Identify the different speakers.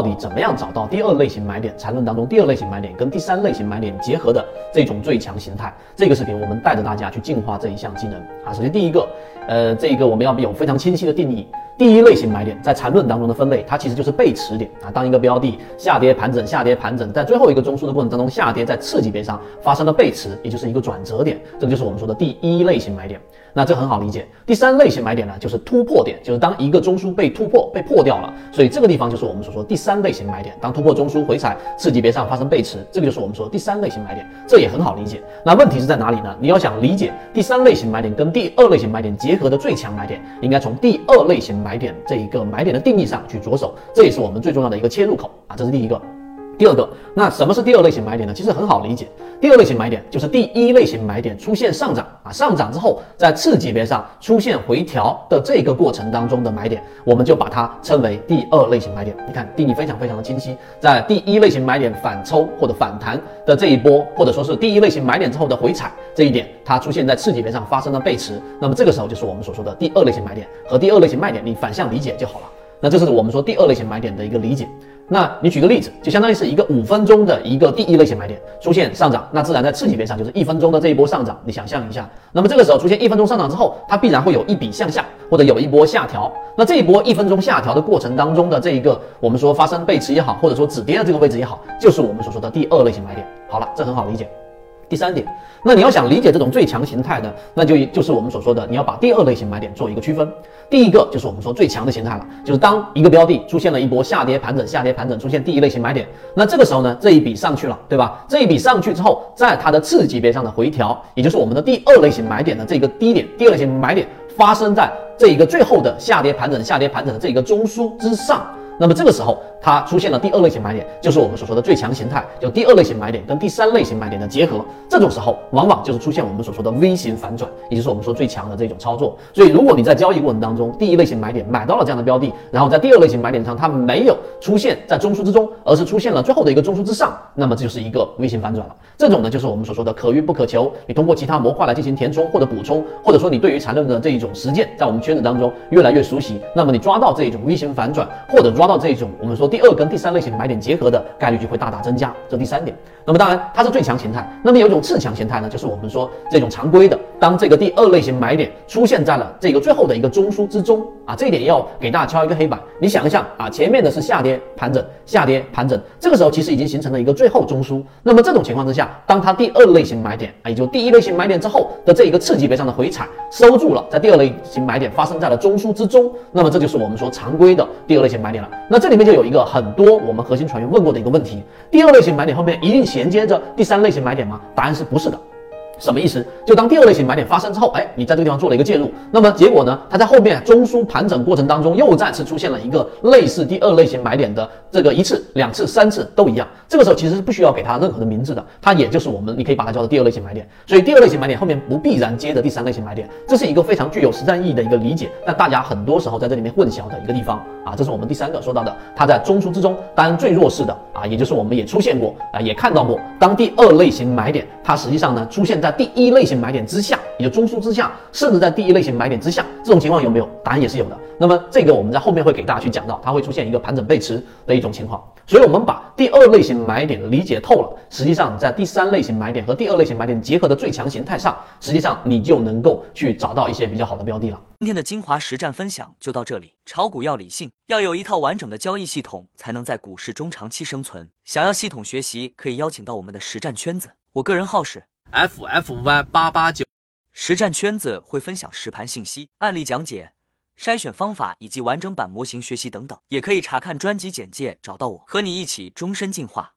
Speaker 1: 到底怎么样找到第二类型买点？缠论当中第二类型买点跟第三类型买点结合的这种最强形态。这个视频我们带着大家去进化这一项技能啊。首先第一个，呃，这个我们要有非常清晰的定义。第一类型买点在缠论当中的分类，它其实就是背驰点啊。当一个标的下跌盘整、下跌盘整，在最后一个中枢的过程当中下跌，在次级别上发生了背驰，也就是一个转折点，这个就是我们说的第一类型买点。那这很好理解。第三类型买点呢，就是突破点，就是当一个中枢被突破、被破掉了，所以这个地方就是我们所说第三类型买点。当突破中枢回踩次级别上发生背驰，这个就是我们说第三类型买点，这也很好理解。那问题是在哪里呢？你要想理解第三类型买点跟第二类型买点结合的最强买点，应该从第二类型买买点这一个。买点的定义上去着手，这也是我们最重要的一个切入口啊，这是第一个。第二个，那什么是第二类型买点呢？其实很好理解，第二类型买点就是第一类型买点出现上涨啊，上涨之后在次级别上出现回调的这个过程当中的买点，我们就把它称为第二类型买点。你看定义非常非常的清晰，在第一类型买点反抽或者反弹的这一波，或者说是第一类型买点之后的回踩这一点，它出现在次级别上发生了背驰，那么这个时候就是我们所说的第二类型买点和第二类型卖点，你反向理解就好了。那这是我们说第二类型买点的一个理解。那你举个例子，就相当于是一个五分钟的一个第一类型买点出现上涨，那自然在次级别上就是一分钟的这一波上涨。你想象一下，那么这个时候出现一分钟上涨之后，它必然会有一笔向下，或者有一波下调。那这一波一分钟下调的过程当中的这一个，我们说发生背驰也好，或者说止跌的这个位置也好，就是我们所说的第二类型买点。好了，这很好理解。第三点，那你要想理解这种最强形态呢，那就就是我们所说的，你要把第二类型买点做一个区分。第一个就是我们说最强的形态了，就是当一个标的出现了一波下跌盘整，下跌盘整出现第一类型买点，那这个时候呢，这一笔上去了，对吧？这一笔上去之后，在它的次级别上的回调，也就是我们的第二类型买点的这个低点，第二类型买点发生在这一个最后的下跌盘整、下跌盘整的这一个中枢之上。那么这个时候，它出现了第二类型买点，就是我们所说的最强形态，就第二类型买点跟第三类型买点的结合。这种时候，往往就是出现我们所说的 V 型反转，也就是我们说最强的这种操作。所以，如果你在交易过程当中，第一类型买点买到了这样的标的，然后在第二类型买点上它没有出现在中枢之中，而是出现了最后的一个中枢之上，那么这就是一个 V 型反转了。这种呢，就是我们所说的可遇不可求。你通过其他模块来进行填充或者补充，或者说你对于缠论的这一种实践，在我们圈子当中越来越熟悉，那么你抓到这一种 V 型反转，或者抓到这一种我们说。第二跟第三类型买点结合的概率就会大大增加，这第三点。那么当然它是最强形态，那么有一种次强形态呢，就是我们说这种常规的，当这个第二类型买点出现在了这个最后的一个中枢之中啊，这一点要给大家敲一个黑板。你想一下啊，前面的是下跌盘整，下跌盘整，这个时候其实已经形成了一个最后中枢。那么这种情况之下，当它第二类型买点啊，也就第一类型买点之后的这一个次级别上的回踩收住了，在第二类型买点发生在了中枢之中，那么这就是我们说常规的第二类型买点了。那这里面就有一个。很多我们核心船员问过的一个问题：第二类型买点后面一定衔接着第三类型买点吗？答案是不是的。什么意思？就当第二类型买点发生之后，哎，你在这个地方做了一个介入，那么结果呢？它在后面中枢盘整过程当中又再次出现了一个类似第二类型买点的这个一次、两次、三次都一样。这个时候其实是不需要给它任何的名字的，它也就是我们你可以把它叫做第二类型买点。所以第二类型买点后面不必然接着第三类型买点，这是一个非常具有实战意义的一个理解。但大家很多时候在这里面混淆的一个地方啊，这是我们第三个说到的，它在中枢之中当然最弱势的啊，也就是我们也出现过啊，也看到过，当第二类型买点它实际上呢出现在第一类型买。点之下，也就中枢之下，甚至在第一类型买点之下，这种情况有没有？答案也是有的。那么这个我们在后面会给大家去讲到，它会出现一个盘整背驰的一种情况。所以，我们把第二类型买点理解透了，实际上在第三类型买点和第二类型买点结合的最强形态上，实际上你就能够去找到一些比较好的标的了。
Speaker 2: 今天的精华实战分享就到这里。炒股要理性，要有一套完整的交易系统，才能在股市中长期生存。想要系统学习，可以邀请到我们的实战圈子，我个人号是。
Speaker 3: f f y 八八九，
Speaker 2: 实战圈子会分享实盘信息、案例讲解、筛选方法以及完整版模型学习等等，也可以查看专辑简介找到我，和你一起终身进化。